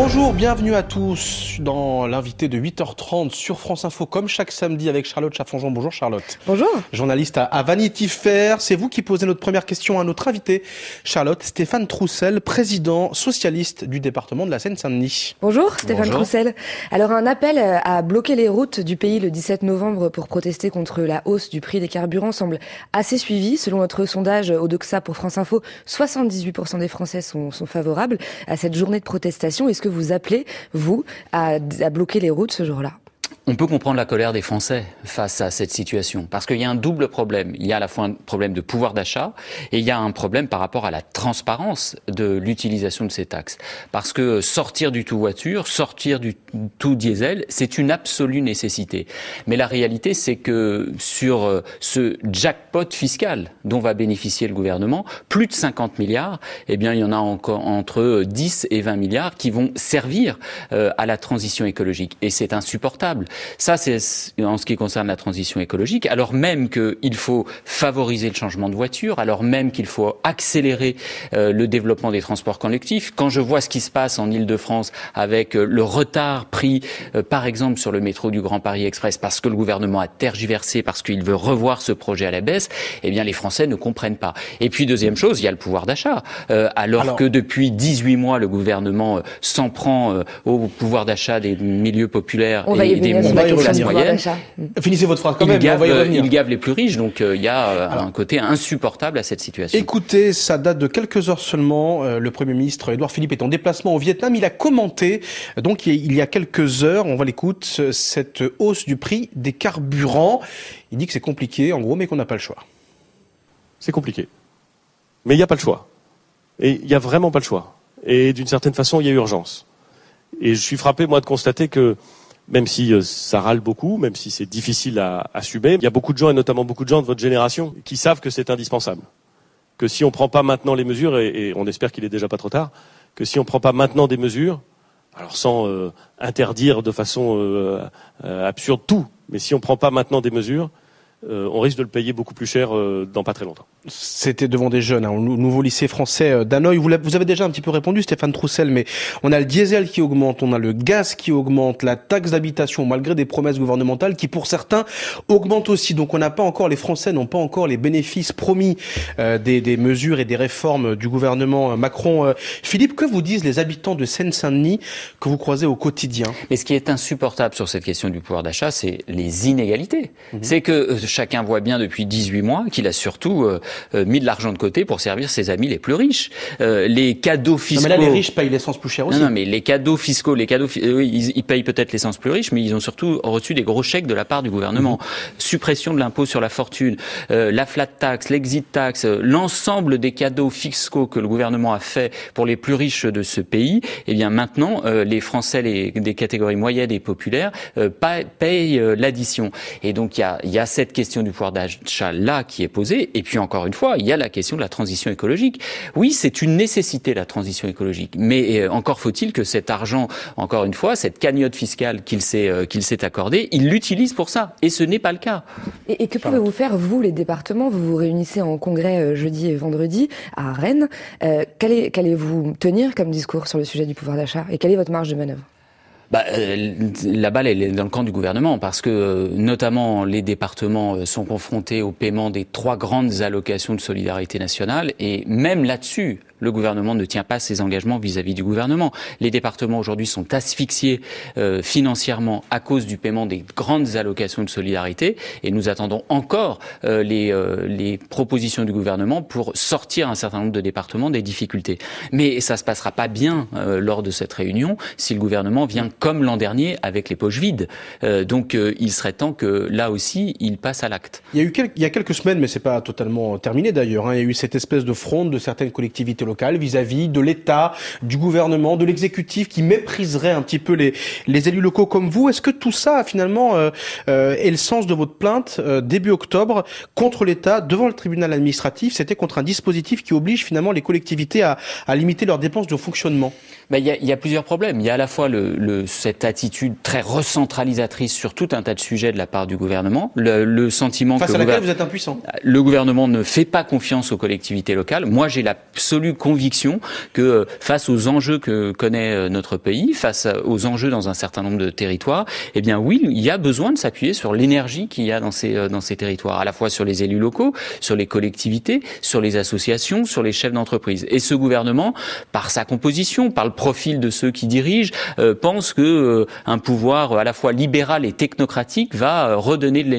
Bonjour, bienvenue à tous dans l'invité de 8h30 sur France Info, comme chaque samedi avec Charlotte Chaffonjon. Bonjour Charlotte. Bonjour. Journaliste à Vanity Fair. C'est vous qui posez notre première question à notre invité, Charlotte Stéphane Troussel, président socialiste du département de la Seine-Saint-Denis. Bonjour Stéphane Troussel. Alors un appel à bloquer les routes du pays le 17 novembre pour protester contre la hausse du prix des carburants semble assez suivi. Selon notre sondage Odoxa pour France Info, 78% des Français sont, sont favorables à cette journée de protestation. Est-ce que vous appelez, vous, à, bloquer les routes ce jour-là on peut comprendre la colère des Français face à cette situation, parce qu'il y a un double problème. Il y a à la fois un problème de pouvoir d'achat et il y a un problème par rapport à la transparence de l'utilisation de ces taxes. Parce que sortir du tout voiture, sortir du tout diesel, c'est une absolue nécessité. Mais la réalité, c'est que sur euh, ce jackpot fiscal dont va bénéficier le gouvernement, plus de 50 milliards, eh bien, il y en a encore entre 10 et 20 milliards qui vont servir euh, à la transition écologique. Et c'est insupportable. Ça, c'est en ce qui concerne la transition écologique, alors même qu'il faut favoriser le changement de voiture, alors même qu'il faut accélérer euh, le développement des transports collectifs. Quand je vois ce qui se passe en Ile-de-France avec euh, le retard pris, euh, par exemple, sur le métro du Grand Paris Express, parce que le gouvernement a tergiversé, parce qu'il veut revoir ce projet à la baisse, eh bien, les Français ne comprennent pas. Et puis, deuxième chose, il y a le pouvoir d'achat. alors, que depuis 18 mois, le gouvernement s'en prend au pouvoir d'achat des milieux populaires et des Finissez votre phrase quand il même. Gave, il gave les plus riches, donc euh, il y a euh, un côté insupportable à cette situation. Écoutez, ça date de quelques heures seulement. Euh, le Premier ministre Édouard Philippe est en déplacement au Vietnam. Il a commenté, donc il y a quelques heures, on va l'écouter, cette hausse du prix des carburants. Il dit que c'est compliqué, en gros, mais qu'on n'a pas le choix. C'est compliqué. Mais il n'y a pas le choix. Et il n'y a vraiment pas le choix. Et d'une certaine façon, il y a urgence. Et je suis frappé, moi, de constater que même si euh, ça râle beaucoup, même si c'est difficile à assumer, il y a beaucoup de gens, et notamment beaucoup de gens de votre génération, qui savent que c'est indispensable. Que si on ne prend pas maintenant les mesures, et, on espère qu'il est déjà pas trop tard, que si on ne prend pas maintenant des mesures, alors sans euh, interdire de façon euh, absurde tout, mais si on ne prend pas maintenant des mesures, on risque de le payer beaucoup plus cher dans pas très longtemps. C'était devant des jeunes, hein, au nouveau lycée français euh, d'Hanoï. Vous, vous, avez déjà un petit peu répondu, Stéphane Troussel, mais on a le diesel qui augmente, on a le gaz qui augmente, la taxe d'habitation, malgré des promesses gouvernementales qui, pour certains, augmentent aussi. Donc on n'a pas encore, les Français n'ont pas encore les bénéfices promis des, des, mesures et des réformes du gouvernement Macron. Philippe, que vous disent les habitants de Seine-Saint-Denis que vous croisez au quotidien? Mais ce qui est insupportable sur cette question du pouvoir d'achat, c'est les inégalités. Mhm. C'est que chacun voit bien depuis 18 mois qu'il a surtout euh, euh, mis de l'argent de côté pour servir ses amis les plus riches. Euh, les cadeaux fiscaux. Non, mais là, les riches payent l'essence plus cher aussi. Non, non, mais les cadeaux fiscaux, les cadeaux, ils, ils, payent peut-être l'essence plus riche, mais ils ont surtout reçu des gros chèques de la part du gouvernement. Mhm. Suppression de l'impôt sur la fortune, la flat tax, l'exit tax, l'ensemble des cadeaux fiscaux que le gouvernement a fait pour les plus riches de ce pays. Eh bien, maintenant, les Français les, des catégories moyennes et populaires payent l'addition. Et donc, il y a, y a cette question du pouvoir d'achat là qui est posée. Et puis encore une fois, il y a la question de la transition écologique. Oui, c'est une nécessité la transition écologique, mais euh, encore faut-il que cet argent, encore une fois, cette cagnotte fiscale qu'il s'est euh, qu'il s'est accordée, il l'utilise pour ça. Et ce n'est pas le cas. Et, que pouvez-vous faire vous, les départements? Vous vous réunissez en congrès euh, jeudi et vendredi à Rennes. Qu'allez-vous tenir comme discours sur le sujet du pouvoir d'achat? Et quelle est votre marge de manœuvre? Bah, euh, la balle elle est dans le camp du gouvernement parce que euh, notamment les départements euh, sont confrontés au paiement des trois grandes allocations de solidarité nationale et même là-dessus le gouvernement ne tient pas ses engagements vis-à-vis du gouvernement. Les départements aujourd'hui sont asphyxiés euh, financièrement à cause du paiement des grandes allocations de solidarité et nous attendons encore euh, les, euh, les, propositions du gouvernement pour sortir un certain nombre de départements des difficultés. Mais ça se passera pas bien lors de cette réunion si le gouvernement vient comme l'an dernier avec les poches vides. donc il serait temps que là aussi il passe à l'acte. Il y a eu quelques, il y a quelques semaines, mais c'est pas totalement terminé d'ailleurs. Hein, il y a eu cette espèce de fronde de certaines collectivités locales vis-à-vis de l'État, du gouvernement, de l'exécutif qui mépriserait un petit peu les, les élus locaux comme vous. Est-ce que tout ça, finalement, euh, euh, est le sens de votre plainte euh, début octobre contre l'État devant le tribunal administratif? C'était contre un dispositif qui oblige finalement les collectivités à, à limiter leurs dépenses de fonctionnement. Ben, il y, a, y, a, plusieurs problèmes. Il y a à la fois le, le, cette attitude très recentralisatrice sur tout un tas de sujets de la part du gouvernement, le, le sentiment Face que à laquelle vous êtes impuissant. Le gouvernement ne fait pas confiance aux collectivités locales. Moi, j'ai l'absolue conviction que face aux enjeux que connaît notre pays, face aux enjeux dans un certain nombre de territoires, eh bien oui, il y a besoin de s'appuyer sur l'énergie qu'il y a dans ces dans ces territoires, à la fois sur les élus locaux, sur les collectivités, sur les associations, sur les chefs d'entreprise. Et ce gouvernement, par sa composition, par le profil de ceux qui dirigent, pense que un pouvoir à la fois libéral et technocratique va redonner de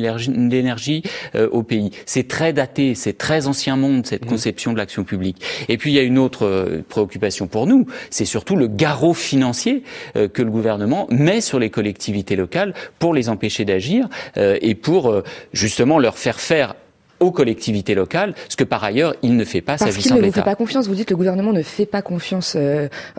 l'énergie au pays. C'est très daté, c'est très ancien monde cette mmh. conception de l'action publique. Et puis il y a une autre euh, préoccupation pour nous, c'est surtout le garrot financier euh, que le gouvernement met sur les collectivités locales pour les empêcher d'agir euh, et pour justement leur faire faire aux collectivités locales, ce que par ailleurs il ne fait pas Parce s'agissant de l'État. ne fait pas confiance. Vous dites que le gouvernement ne fait pas confiance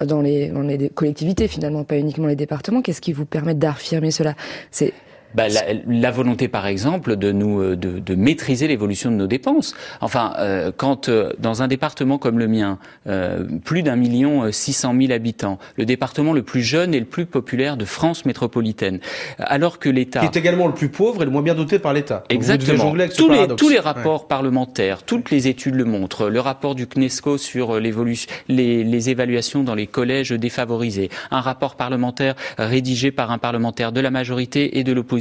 dans les, dans les collectivités, finalement, pas uniquement les départements. Qu'est-ce qui vous permet d'affirmer cela? C'est bah, la, la, volonté, par exemple, de nous euh, de, de maîtriser l'évolution de nos dépenses. Enfin, euh, quand euh, dans un département comme le mien, euh, plus d'un million six cent mille habitants, le département le plus jeune et le plus populaire de France métropolitaine, alors que l'État qui est également le plus pauvre et le moins bien doté par l'État. Exactement. Tous les, tous les rapports parlementaires, toutes les études le montrent. Le rapport du CNESCO sur l'évolution, les, les évaluations dans les collèges défavorisés, un rapport parlementaire rédigé par un parlementaire de la majorité et de l'opposition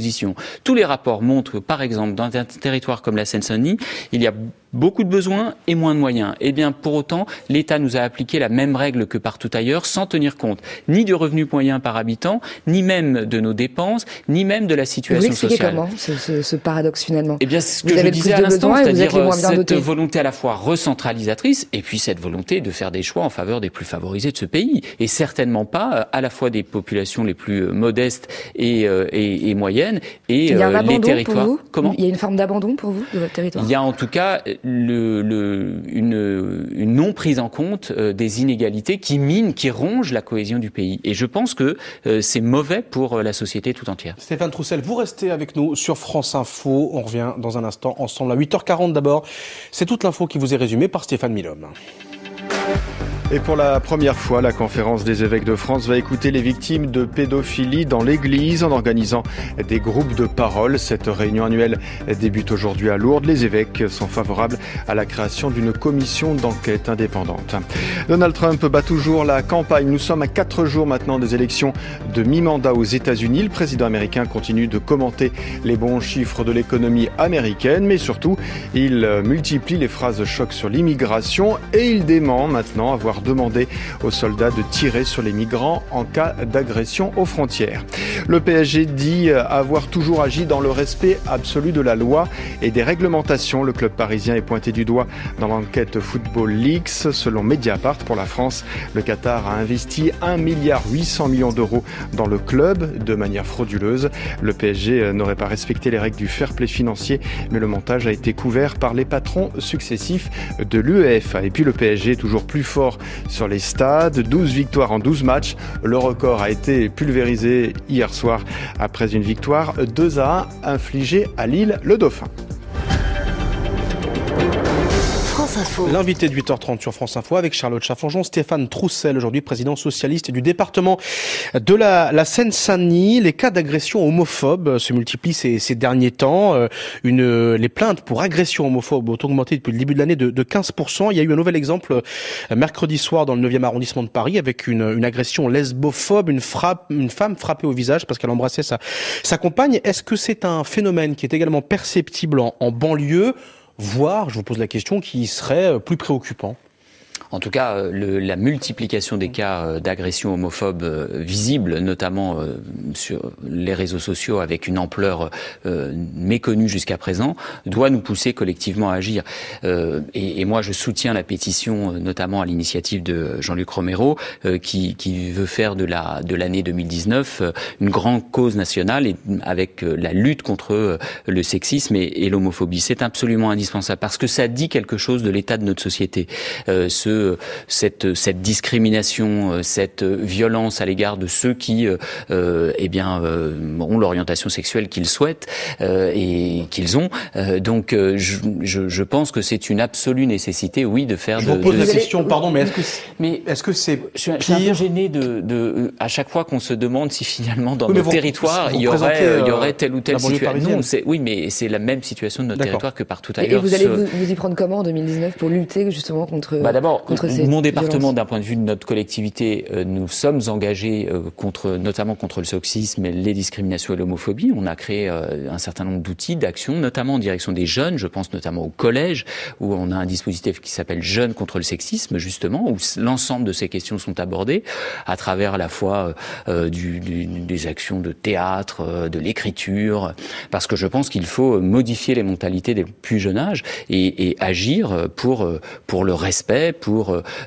tous les rapports montrent que, par exemple, dans un territoire comme la Seine-Saint-Denis, il y a beaucoup de besoins et moins de moyens. Eh bien, pour autant, l'État nous a appliqué la même règle que partout ailleurs, sans tenir compte ni du revenu moyen par habitant, ni même de nos dépenses, ni même de la situation Vous sociale. comment ce, ce, paradoxe finalement? Eh bien, ce que je disais à l'instant, c'est-à-dire euh, cette volonté à la fois recentralisatrice et puis cette volonté de faire des choix en faveur des plus favorisés de ce pays, et certainement pas euh, à la fois des populations les plus euh, modestes et, et, et moyennes et il y a les territoires. Comment? Il y a une forme d'abandon pour vous de votre territoire? Il y a en tout cas une, une, non prise en compte euh, des inégalités qui minent, qui rongent la cohésion du pays. Et je pense que euh, c'est mauvais pour euh, la société tout entière. Stéphane Troussel, vous restez avec nous sur France Info. On revient dans un instant ensemble à 8h40 d'abord. C'est toute l'info qui vous est résumée par Stéphane Milhomme. Et pour la première fois, la conférence des évêques de France va écouter les victimes de pédophilie dans l'Église en organisant des groupes de parole. Cette réunion annuelle débute aujourd'hui à Lourdes. Les évêques sont favorables à la création d'une commission d'enquête indépendante. Donald Trump bat toujours la campagne. Nous sommes à quatre jours maintenant des élections de mi-mandat aux États-Unis. Le président américain continue de commenter les bons chiffres de l'économie américaine, mais surtout, il multiplie les phrases choc sur l'immigration et il dément maintenant avoir demander aux soldats de tirer sur les migrants en cas d'agression aux frontières. Le PSG dit avoir toujours agi dans le respect absolu de la loi et des réglementations. Le club parisien est pointé du doigt dans l'enquête Football Leaks. Selon Mediapart, pour la France, le Qatar a investi 1 milliard 800 millions d'euros dans le club de manière frauduleuse. Le PSG n'aurait pas respecté les règles du fair play financier, mais le montage a été couvert par les patrons successifs de l'UEFA. Et puis le PSG est toujours plus fort sur les stades. 12 victoires en 12 matchs. Le record a été pulvérisé hier soir après une victoire 2 à 1 infligée à Lille, le Dauphin. L'invité de 8h30 sur France Info avec Charlotte Chaffanjon, Stéphane Troussel, aujourd'hui président socialiste du département de la, Seine-Saint-Denis. Les cas d'agression homophobe se multiplient ces, derniers temps. Euh, les plaintes pour agression homophobe ont augmenté depuis le début de l'année de, de 15%. Il y a eu un nouvel exemple euh, mercredi soir dans le 9e arrondissement de Paris avec une, agression lesbophobe, une, frappe, une femme frappée au visage parce qu'elle embrassait sa, compagne. Est-ce que c'est un phénomène qui est également perceptible en banlieue? Voire, je vous pose la question, qui serait euh, plus préoccupant? En tout cas, euh, le, la multiplication des cas euh, d'agression homophobe euh, visibles, notamment sur les réseaux sociaux avec une ampleur méconnue jusqu'à présent, doit nous pousser collectivement à agir. Et, et, moi, je soutiens la pétition, notamment à l'initiative de Jean-Luc Romero, qui, qui, veut faire de la de l'année 2019 une grande cause nationale et avec la lutte contre le sexisme et, et l'homophobie. C'est absolument indispensable parce que ça dit quelque chose de l'état de notre société. Cette, cette discrimination, euh, cette violence à l'égard de ceux qui, euh, eh bien, euh, ont l'orientation sexuelle qu'ils souhaitent et qu'ils ont. donc, je, je, je, pense que c'est une absolue nécessité, oui, de faire. Je vous pose la question, pardon, mais est-ce que, mais est-ce que c'est je, suis, je suis un peu gêné de, de, à chaque fois qu'on se demande si finalement dans oui, nos territoires il y aurait, il y aurait telle ou telle situation. c'est oui, mais c'est la même situation de notre territoire que partout ailleurs. Et vous allez vous, vous, y prendre comment en 2019 pour lutter justement contre, bah contre ces Mon département, d'un point de vue de notre collectivité, nous sommes engagés contre, notamment contre le sexisme, les discriminations et l'homophobie. On a créé un certain nombre d'outils, d'actions, notamment en direction des jeunes. Je pense notamment au collège, où on a un dispositif qui s'appelle Jeunes contre le sexisme, justement, où l'ensemble de ces questions sont abordées à travers à la fois du, du, des actions de théâtre, de l'écriture, parce que je pense qu'il faut modifier les mentalités des plus jeunes âges et, et agir pour pour le respect, pour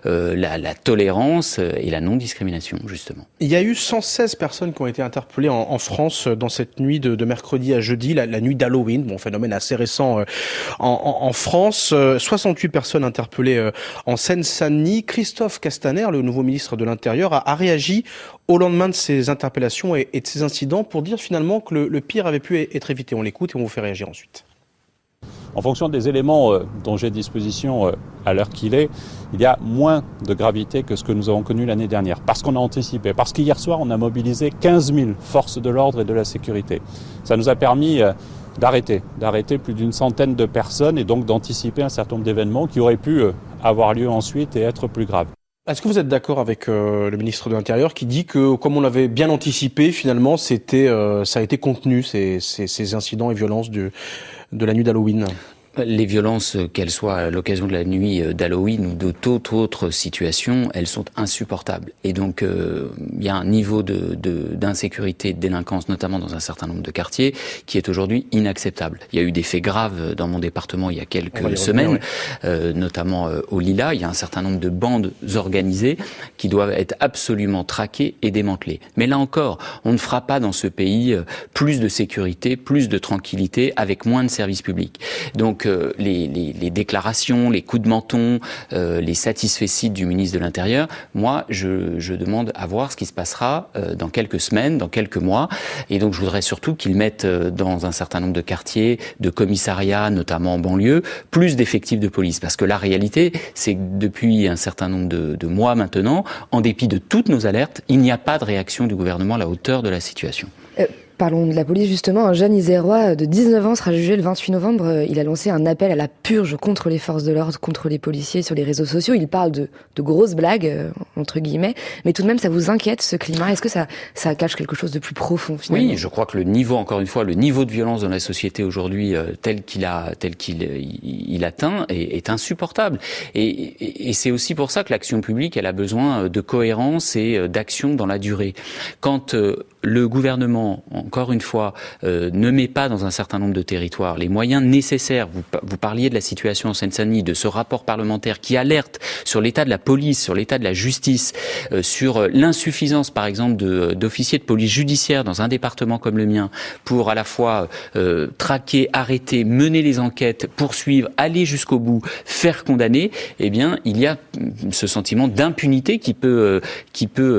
euh, la, la, tolérance et la non-discrimination, justement. Il y a eu 116 personnes qui ont été interpellées en, France dans cette nuit de, mercredi à jeudi, la, nuit d'Halloween, bon phénomène assez récent euh, en, France. 68 personnes interpellées euh, en Seine-Saint-Denis. Christophe Castaner, le nouveau ministre de l'Intérieur, a, réagi au lendemain de ces interpellations et, de ces incidents pour dire finalement que le pire avait pu être évité. On l'écoute et on vous fait réagir ensuite. En fonction des éléments euh, dont j'ai disposition euh, à l'heure qu'il est, il y a moins de gravité que ce que nous avons connu l'année dernière, parce qu'on a anticipé, parce qu'hier soir, on a mobilisé 15 000 forces de l'ordre et de la sécurité. Ça nous a permis euh, d'arrêter, d'arrêter plus d'une centaine de personnes et donc d'anticiper un certain nombre d'événements qui auraient pu avoir lieu ensuite et être plus graves. Est-ce que vous êtes d'accord avec le ministre de l'Intérieur qui dit que, comme on l'avait bien anticipé, finalement, c'était, ça a été contenu ces, ces, ces incidents et violences du, de la nuit d'Halloween les violences, qu'elles soient à l'occasion de la nuit d'Halloween ou de toute autre situation, elles sont insupportables. Et donc, euh, il y a un niveau de, de, d'insécurité, de délinquance, notamment dans un certain nombre de quartiers, qui est aujourd'hui inacceptable. Il y a eu des faits graves dans mon département il y a quelques semaines, revenir, euh, notamment euh, au Lila. Il y a un certain nombre de bandes organisées qui doivent être absolument traquées et démantelées. Mais là encore, on ne fera pas dans ce pays euh, plus de sécurité, plus de tranquillité avec moins de services publics. Donc, euh, les, déclarations, les coups de menton, euh, les satisfaits du ministre de l'Intérieur, moi, je, demande à voir ce qui se passera euh, dans quelques semaines, dans quelques mois. Et donc, je voudrais surtout qu'ils mettent euh, dans un certain nombre de quartiers, de commissariats, notamment en banlieue, plus d'effectifs de police. Parce que la réalité, c'est que depuis un certain nombre de, de mois maintenant, en dépit de toutes nos alertes, il n'y a pas de réaction du gouvernement à la hauteur de la situation. Parlons de la police justement. Un jeune isérois de 19 ans sera jugé le 28 novembre. Il a lancé un appel à la purge contre les forces de l'ordre, contre les policiers sur les réseaux sociaux. Il parle de, de grosses blagues, euh, entre guillemets. Mais tout de même, ça vous inquiète ce climat? Est-ce que ça, ça cache quelque chose de plus profond finalement? Oui, je crois que le niveau, encore une fois, le niveau de violence dans la société aujourd'hui, euh, tel qu'il a, tel qu'il il, il atteint, est, est, insupportable. Et, et, et c'est aussi pour ça que l'action publique, elle a besoin de cohérence et euh, d'action dans la durée. Quand euh, le gouvernement, encore une fois, euh, ne met pas dans un certain nombre de territoires les moyens nécessaires. Vous, parliez de la situation en Seine-Saint-Denis, de ce rapport parlementaire qui alerte sur l'état de la police, sur l'état de la justice, euh, sur l'insuffisance, par exemple, d'officiers de, police judiciaire dans un département comme le mien pour à la fois euh, traquer, arrêter, mener les enquêtes, poursuivre, aller jusqu'au bout, faire condamner. Eh bien, il y a ce sentiment d'impunité qui peut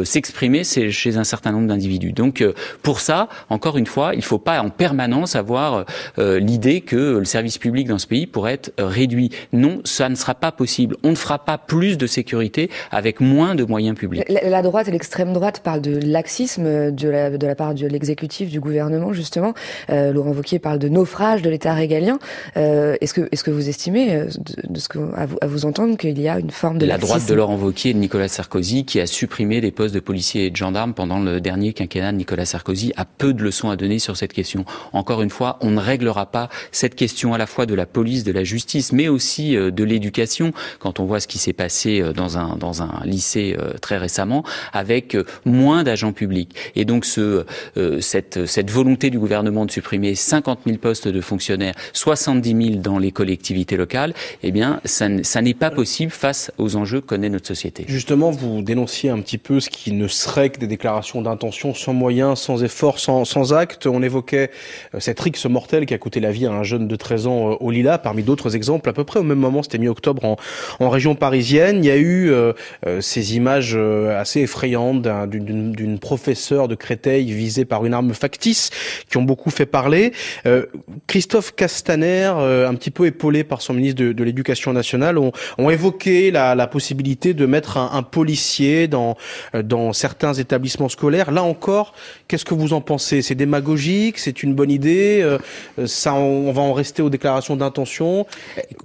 s'exprimer chez un certain nombre d'individus. Donc pour ça, encore une fois, il ne faut pas en permanence avoir euh, l'idée que le service public dans ce pays pourrait être réduit. Non, ça ne sera pas possible. On ne fera pas plus de sécurité avec moins de moyens publics. La, la droite et l'extrême droite parlent de laxisme de la, de la part de l'exécutif, du gouvernement, justement. Euh, Laurent Wauquiez parle de naufrage de l'État régalien. Euh, est-ce que, est-ce que vous estimez, euh, de, de ce que, à, vous, à vous entendre, qu'il y a une forme de La laxisme droite de Laurent Wauquiez et de Nicolas Sarkozy qui a supprimé les postes de policiers et de gendarmes pendant le dernier quinquennat de Nicolas Sarkozy a peu de leçons à donner sur cette question. Encore une fois, on ne réglera pas cette question à la fois de la police, de la justice, mais aussi de l'éducation. Quand on voit ce qui s'est passé dans un, dans un lycée très récemment, avec moins d'agents publics. Et donc ce, euh, cette, cette volonté du gouvernement de supprimer 50 000 postes de fonctionnaires, 70 000 dans les collectivités locales, eh bien, ça, ça n'est pas possible face aux enjeux que connaît notre société. Justement, vous dénonciez un petit peu ce qui ne serait que des déclarations d'intention sans moyens, sans effort, sans, sans On évoquait cette rixe mortelle qui a coûté la vie à un jeune de 13 ans au Lila, parmi d'autres exemples. À peu près au même moment, c'était mi-octobre en, en, région parisienne. Il y a eu euh, ces images assez effrayantes d'une professeure de Créteil visée par une arme factice qui ont beaucoup fait parler. Euh, Christophe Castaner, euh, un petit peu épaulé par son ministre de, de l'Éducation nationale, ont, ont évoqué la, la, possibilité de mettre un, un policier dans, dans certains établissements scolaires. Là encore, qu'est-ce que vous en pensez? C'est démagogique, c'est une bonne idée, euh, ça, on, va en rester aux déclarations d'intention.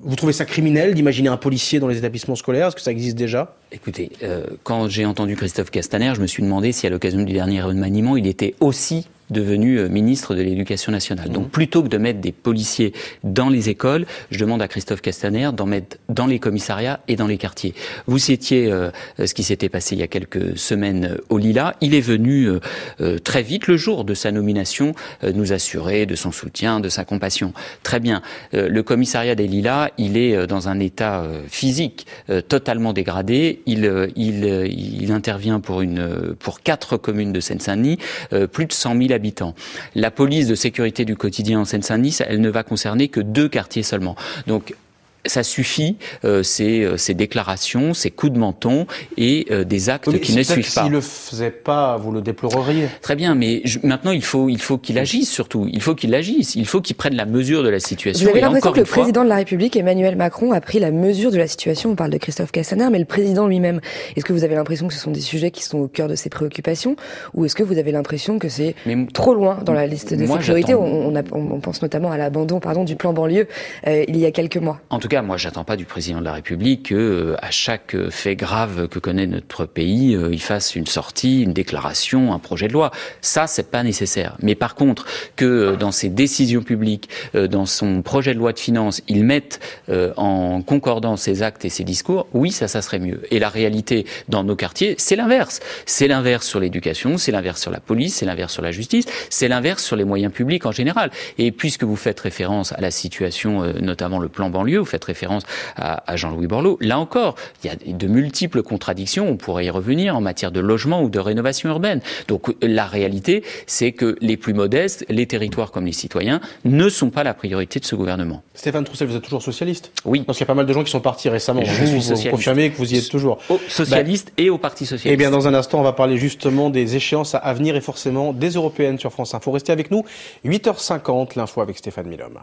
Vous trouvez ça criminel d'imaginer un policier dans les établissements scolaires? Est-ce que ça existe déjà? Écoutez, euh, quand j'ai entendu Christophe Castaner, je me suis demandé si à l'occasion du dernier remaniement, il était aussi devenu euh, ministre de l'Éducation nationale. Donc plutôt que de mettre des policiers dans les écoles, je demande à Christophe Castaner d'en mettre dans les commissariats et dans les quartiers. Vous citiez euh, ce qui s'était passé il y a quelques semaines au Lila. Il est venu très vite, le jour de sa nomination, nous assurer de son soutien, de sa compassion. Très bien. le commissariat des Lilas, il est dans un état physique totalement dégradé il, euh, euh, il, intervient pour, une, pour quatre communes de Seine-Saint-Denis, euh, plus de 100 000 La police de sécurité du quotidien en Seine-Saint-Denis, elle ne va concerner que deux quartiers seulement. Ça suffit, euh, ces, euh, ces, déclarations, ces coups de menton et euh, des actes qui ne suivent pas. S'il le faisait pas, vous le déploreriez. Très bien, mais maintenant il faut il faut qu'il agisse surtout. Il faut qu'il agisse. Il faut qu'il prenne la mesure de la situation. Vous avez l'impression que le président de la République, Emmanuel Macron, a pris la mesure de la situation. On parle de Christophe Castaner, mais le président lui-même. Est-ce que vous avez l'impression que ce sont des sujets qui sont au cœur de ses préoccupations, ou est-ce que vous avez l'impression que c'est trop loin dans la liste des sécurités on, on, on, pense notamment à l'abandon, pardon, du plan banlieue il y a quelques mois. En tout cas, moi, j'attends pas du président de la République que, euh, à chaque fait grave que connaît notre pays, euh, il fasse une sortie, une déclaration, un projet de loi. Ça, c'est pas nécessaire. Mais par contre, que euh, dans ses décisions publiques, dans son projet de loi de finances, il mette en concordance ses actes et ses discours, oui, ça, ça serait mieux. Et la réalité dans nos quartiers, c'est l'inverse. C'est l'inverse sur l'éducation, c'est l'inverse sur la police, c'est l'inverse sur la justice, c'est l'inverse sur les moyens publics en général. Et puisque vous faites référence à la situation, notamment le plan banlieue, référence à, Jean-Louis Borloo. Là encore, il y a de multiples contradictions, on pourrait y revenir, en matière de logement ou de rénovation urbaine. Donc la réalité, c'est que les plus modestes, les territoires comme les citoyens, ne sont pas la priorité de ce gouvernement. Stéphane Troussel, vous êtes toujours socialiste? Oui. Parce qu'il y a pas mal de gens qui sont partis récemment. Je vous, suis vous confirmez que vous y êtes toujours. Au socialiste et au Parti socialiste. Eh bien, dans un instant, on va parler justement des échéances à venir et forcément des européennes sur France Info. Restez avec nous. 8h50, l'info avec Stéphane Milhomme.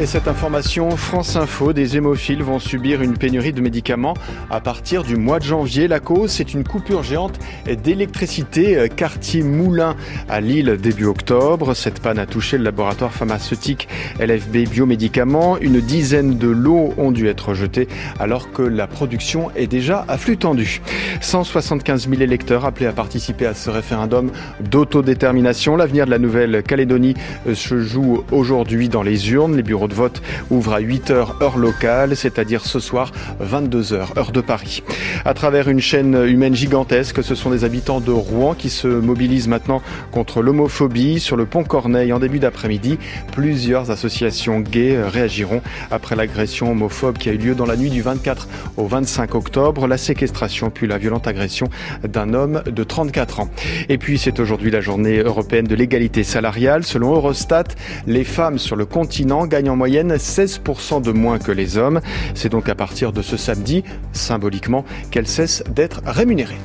Et cette information, France Info, des hémophiles vont subir une pénurie de médicaments à partir du mois de janvier. La cause, c'est une coupure géante d'électricité euh, quartier Moulin à Lille début octobre. Cette panne a touché le laboratoire pharmaceutique LFB Biomédicaments. Une dizaine de lots ont dû être jetés alors que la production est déjà à flux tendu. 175 000 électeurs appelés à participer à ce référendum d'autodétermination. L'avenir de la Nouvelle-Calédonie euh, se joue aujourd'hui dans les urnes. Les bureaux de vote ouvrent à 8h heure locale, c'est-à-dire ce soir 22h heure de Paris. À travers une chaîne humaine gigantesque, ce sont des habitants de Rouen qui se mobilisent maintenant contre l'homophobie. Sur le pont Corneille, en début d'après-midi, plusieurs associations gays réagiront après l'agression homophobe qui a eu lieu dans la nuit du 24 au 25 octobre, la séquestration puis la violente agression d'un homme de 34 ans. Et puis c'est aujourd'hui la journée européenne de l'égalité salariale. Selon Eurostat, les femmes sur le continent gagnent en moyenne 16% de moins que les hommes. C'est donc à partir de ce samedi, symboliquement, qu'elles cessent d'être rémunérées.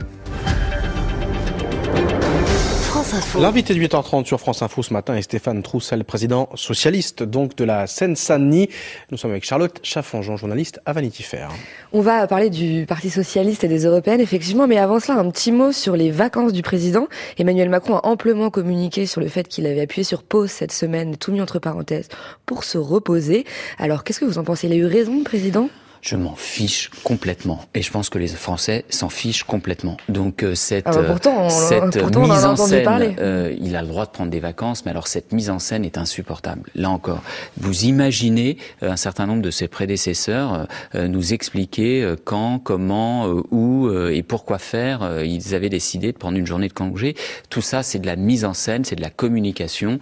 L'invité de 8h30 sur France Info ce matin est Stéphane Troussel, président socialiste donc de la Seine-Saint-Denis. Nous sommes avec Charlotte Chaffangeon, journaliste à Vanity Fair. On va parler du Parti socialiste et des européennes, effectivement, mais avant cela, un petit mot sur les vacances du président. Emmanuel Macron a amplement communiqué sur le fait qu'il avait appuyé sur pause cette semaine, tout mis entre parenthèses, pour se reposer. Alors, qu'est-ce que vous en pensez? Il a eu raison, le président? Je m'en fiche complètement. Et je pense que les Français s'en fichent complètement. Donc euh, cette, ah bah pourtant, cette pourtant, mise en scène. Euh, il a le droit de prendre des vacances, mais alors cette mise en scène est insupportable. Là encore, vous imaginez euh, un certain nombre de ses prédécesseurs euh, nous expliquer quand, comment, où et pourquoi faire. ils avaient décidé de prendre une journée de congé. Tout ça, c'est de la mise en scène, c'est de la communication.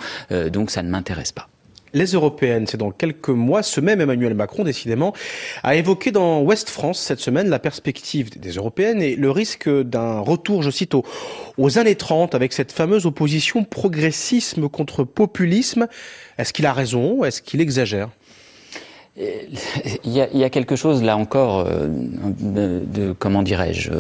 donc ça ne m'intéresse pas les européennes. C'est dans quelques mois. Ce même Emmanuel Macron, décidément, a évoqué dans Ouest France cette semaine la perspective des européennes et le risque d'un retour, je cite, aux, années 30 avec cette fameuse opposition progressisme contre populisme. Est-ce qu'il a raison? Est-ce qu'il exagère? Il y, a, il y, a, quelque chose là encore euh, de, de, comment dirais-je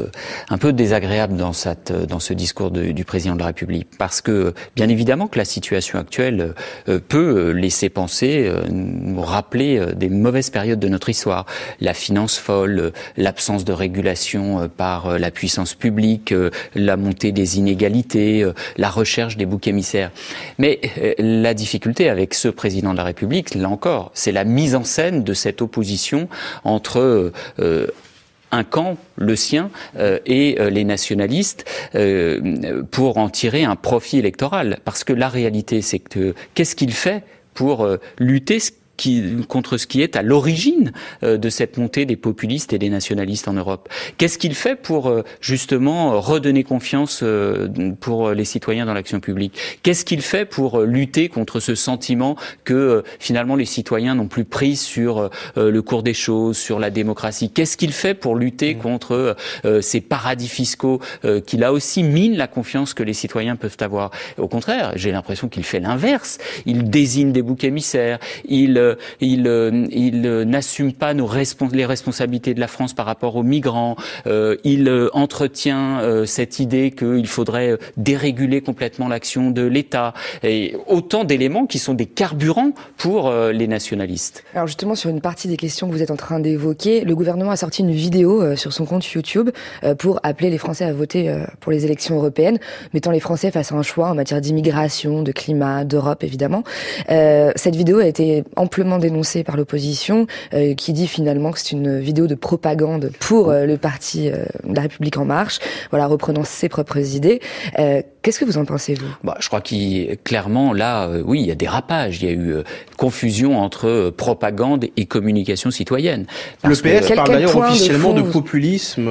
un peu désagréable dans cette dans ce discours du président de la République. Parce que bien évidemment que la situation actuelle euh, peut laisser penser euh, nous rappeler des mauvaises périodes de notre histoire. La finance folle l'absence de régulation par la puissance publique la montée des inégalités la recherche des boucs émissaires. Mais la difficulté avec ce président de la République là encore c'est la mise en scène de cette opposition entre euh, un camp, le sien, euh, et euh, les nationalistes pour en tirer un profit électoral. Parce que la réalité, c'est que qu'est-ce qu'il fait pour lutter qui, contre ce qui est à l'origine euh, de cette montée des populistes et des nationalistes en Europe. Qu'est-ce qu'il fait pour euh, justement redonner confiance euh, pour les citoyens dans l'action publique? Qu'est-ce qu'il fait pour lutter contre ce sentiment que finalement les citoyens n'ont plus pris sur le cours des choses, sur la démocratie? Qu'est-ce qu'il fait pour lutter mmh. contre ces paradis fiscaux qui là aussi minent la confiance que les citoyens peuvent avoir? Au contraire, j'ai l'impression qu'il fait l'inverse. Il désigne des boucs émissaires, il euh, il, euh, euh, n'assume pas les responsabilités de la France par rapport aux migrants. il entretient cette idée qu'il faudrait déréguler complètement l'action de l'État. Autant d'éléments qui sont des carburants pour les nationalistes. Alors justement, sur une partie des questions que vous êtes en train d'évoquer, le gouvernement a sorti une vidéo sur son compte YouTube pour appeler les Français à voter pour les élections européennes, mettant les Français face à un choix en matière d'immigration, de climat, d'Europe évidemment. cette vidéo a été amplement dénoncé par l'opposition, euh, qui dit finalement que c'est une vidéo de propagande pour euh, le parti euh, La République en marche, voilà, reprenant ses propres idées. Euh, qu'est-ce que vous en pensez, vous? Bah, Je crois qu'il clairement, là, euh, oui, il y a des rapages, il y a eu confusion entre propagande et communication citoyenne. Le PS que, parle d'ailleurs officiellement de, de populisme,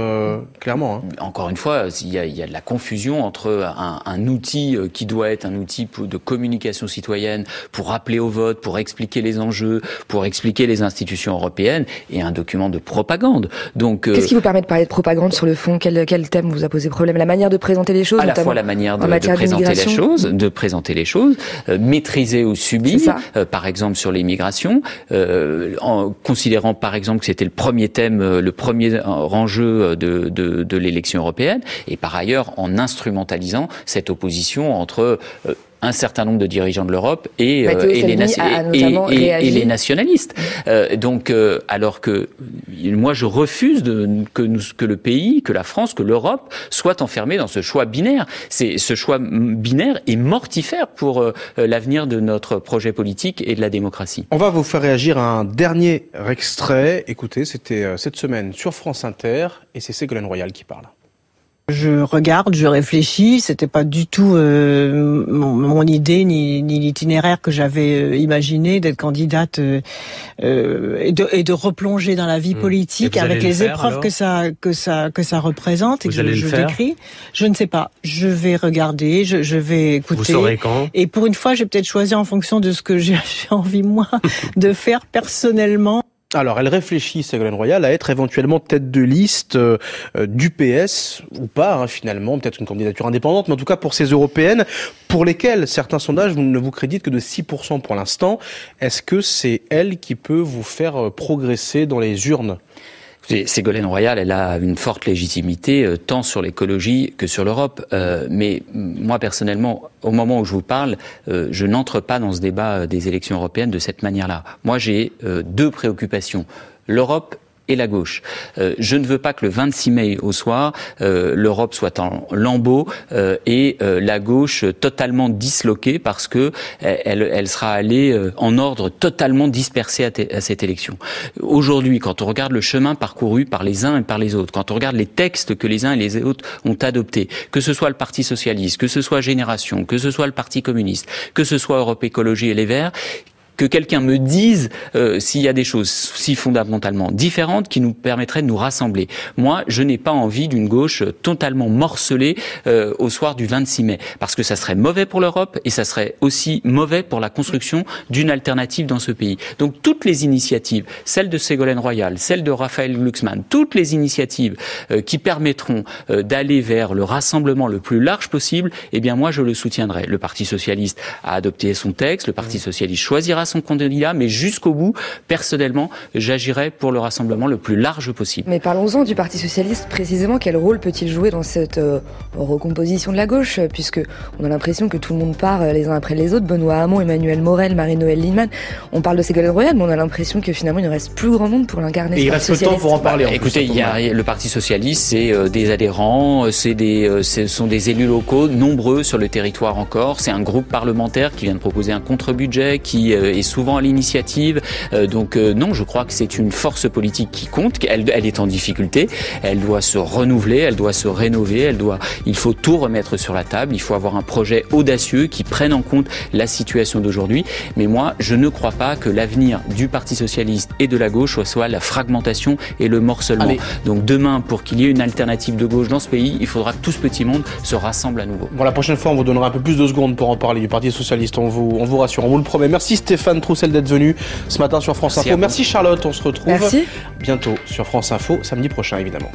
clairement. Hein. Encore une fois, il y, a, il y a de la confusion entre un, un outil qui doit être un outil de communication citoyenne pour rappeler au vote, pour expliquer les enjeux pour expliquer les institutions européennes et un document de propagande. Donc, euh, qu'est-ce qui vous permet de parler de propagande sur le fond? Quel, quel thème vous a posé problème? La manière de présenter les choses, à la fois la manière de, de présenter les choses, de présenter les choses, euh, maîtriser ou subir. Euh, par exemple sur l'immigration, euh, en considérant par exemple que c'était le premier thème, le premier enjeu de, de, de l'élection européenne, et par ailleurs en instrumentalisant cette opposition entre un certain nombre de dirigeants de l'Europe et, euh, et, les et, et, les nationalistes. Euh, donc, euh, alors que moi, je refuse de, que, nous, que le pays, que la France, que l'Europe soit enfermée dans ce choix binaire. C'est ce choix binaire est mortifère pour euh, l'avenir de notre projet politique et de la démocratie. On va vous faire réagir à un dernier extrait. Écoutez, c'était euh, cette semaine sur France Inter et c'est Ségolène Royal qui parle. Je regarde, je réfléchis. C'était pas du tout euh, mon, mon, idée ni, ni l'itinéraire que j'avais euh, imaginé d'être candidate euh, euh, et, de, et de replonger dans la vie mmh. politique avec les faire, épreuves que ça que ça que ça représente Vous et que allez je, décris. Je ne sais pas. Je vais regarder. Je, je vais écouter. Vous saurez quand? Et pour une fois, j'ai peut-être choisi en fonction de ce que j'ai envie moi de faire personnellement. Alors, elle réfléchit, Ségolène Royal, à être éventuellement tête de liste euh, du PS, ou pas, hein, finalement, peut-être une candidature indépendante, mais en tout cas pour ces européennes, pour lesquelles certains sondages ne vous créditent que de 6% pour l'instant. Est-ce que c'est elle qui peut vous faire progresser dans les urnes? Ségolène Royal, elle a une forte légitimité euh, tant sur l'écologie que sur l'Europe. Euh, mais moi personnellement, au moment où je vous parle, euh, je n'entre pas dans ce débat des élections européennes de cette manière-là. Moi, j'ai euh, deux préoccupations l'Europe et la gauche. Euh, je ne veux pas que le 26 mai au soir, euh, l'Europe soit en lambeaux euh, et la gauche totalement disloquée parce que elle, sera allée en ordre totalement dispersé à, à cette élection. Aujourd'hui, quand on regarde le chemin parcouru par les uns et par les autres, quand on regarde les textes que les uns et les autres ont adoptés, que ce soit le Parti socialiste, que ce soit Génération, que ce soit le Parti communiste, que ce soit Europe Écologie et les Verts, que quelqu'un me dise euh, s'il y a des choses si fondamentalement différentes qui nous permettraient de nous rassembler. Moi, je n'ai pas envie d'une gauche totalement morcelée euh, au soir du 26 mai, parce que ça serait mauvais pour l'Europe et ça serait aussi mauvais pour la construction d'une alternative dans ce pays. Donc toutes les initiatives, celle de Ségolène Royal, celle de Raphaël Glucksmann, toutes les initiatives euh, qui permettront euh, d'aller vers le rassemblement le plus large possible, eh bien moi je le soutiendrai. Le Parti socialiste a adopté son texte, le Parti socialiste choisira son candidat, mais jusqu'au bout, personnellement, j'agirai pour le rassemblement le plus large possible. Mais parlons-en du Parti socialiste précisément. Quel rôle peut-il jouer dans cette euh, recomposition de la gauche, puisque on a l'impression que tout le monde part les uns après les autres. Benoît Hamon, Emmanuel Morel, Marie-Noël Liman. On parle de Ségolène Royal, mais on a l'impression que finalement il ne reste plus grand monde pour l'incarner. Et il reste le temps pour en parler. Écoutez, il y a le Parti socialiste, c'est euh, des adhérents, c'est des, euh, ce sont des élus locaux nombreux sur le territoire encore. C'est un groupe parlementaire qui vient de proposer un contre-budget, qui euh, est souvent à l'initiative. donc non, je crois que c'est une force politique qui compte. Elle, elle est en difficulté. Elle doit se renouveler, elle doit se rénover, elle doit. Il faut tout remettre sur la table. Il faut avoir un projet audacieux qui prenne en compte la situation d'aujourd'hui. Mais moi, je ne crois pas que l'avenir du Parti socialiste et de la gauche soit la fragmentation et le morcellement. Donc demain, pour qu'il y ait une alternative de gauche dans ce pays, il faudra que tout ce petit monde se rassemble à nouveau. Bon, la prochaine fois, on vous donnera un peu plus de secondes pour en parler du Parti socialiste. On vous, on vous rassure, on vous le promet. Merci Stéphane Troussel d'être venu ce matin sur France Info. Merci Charlotte. On se retrouve Merci. bientôt sur France Info, samedi prochain évidemment.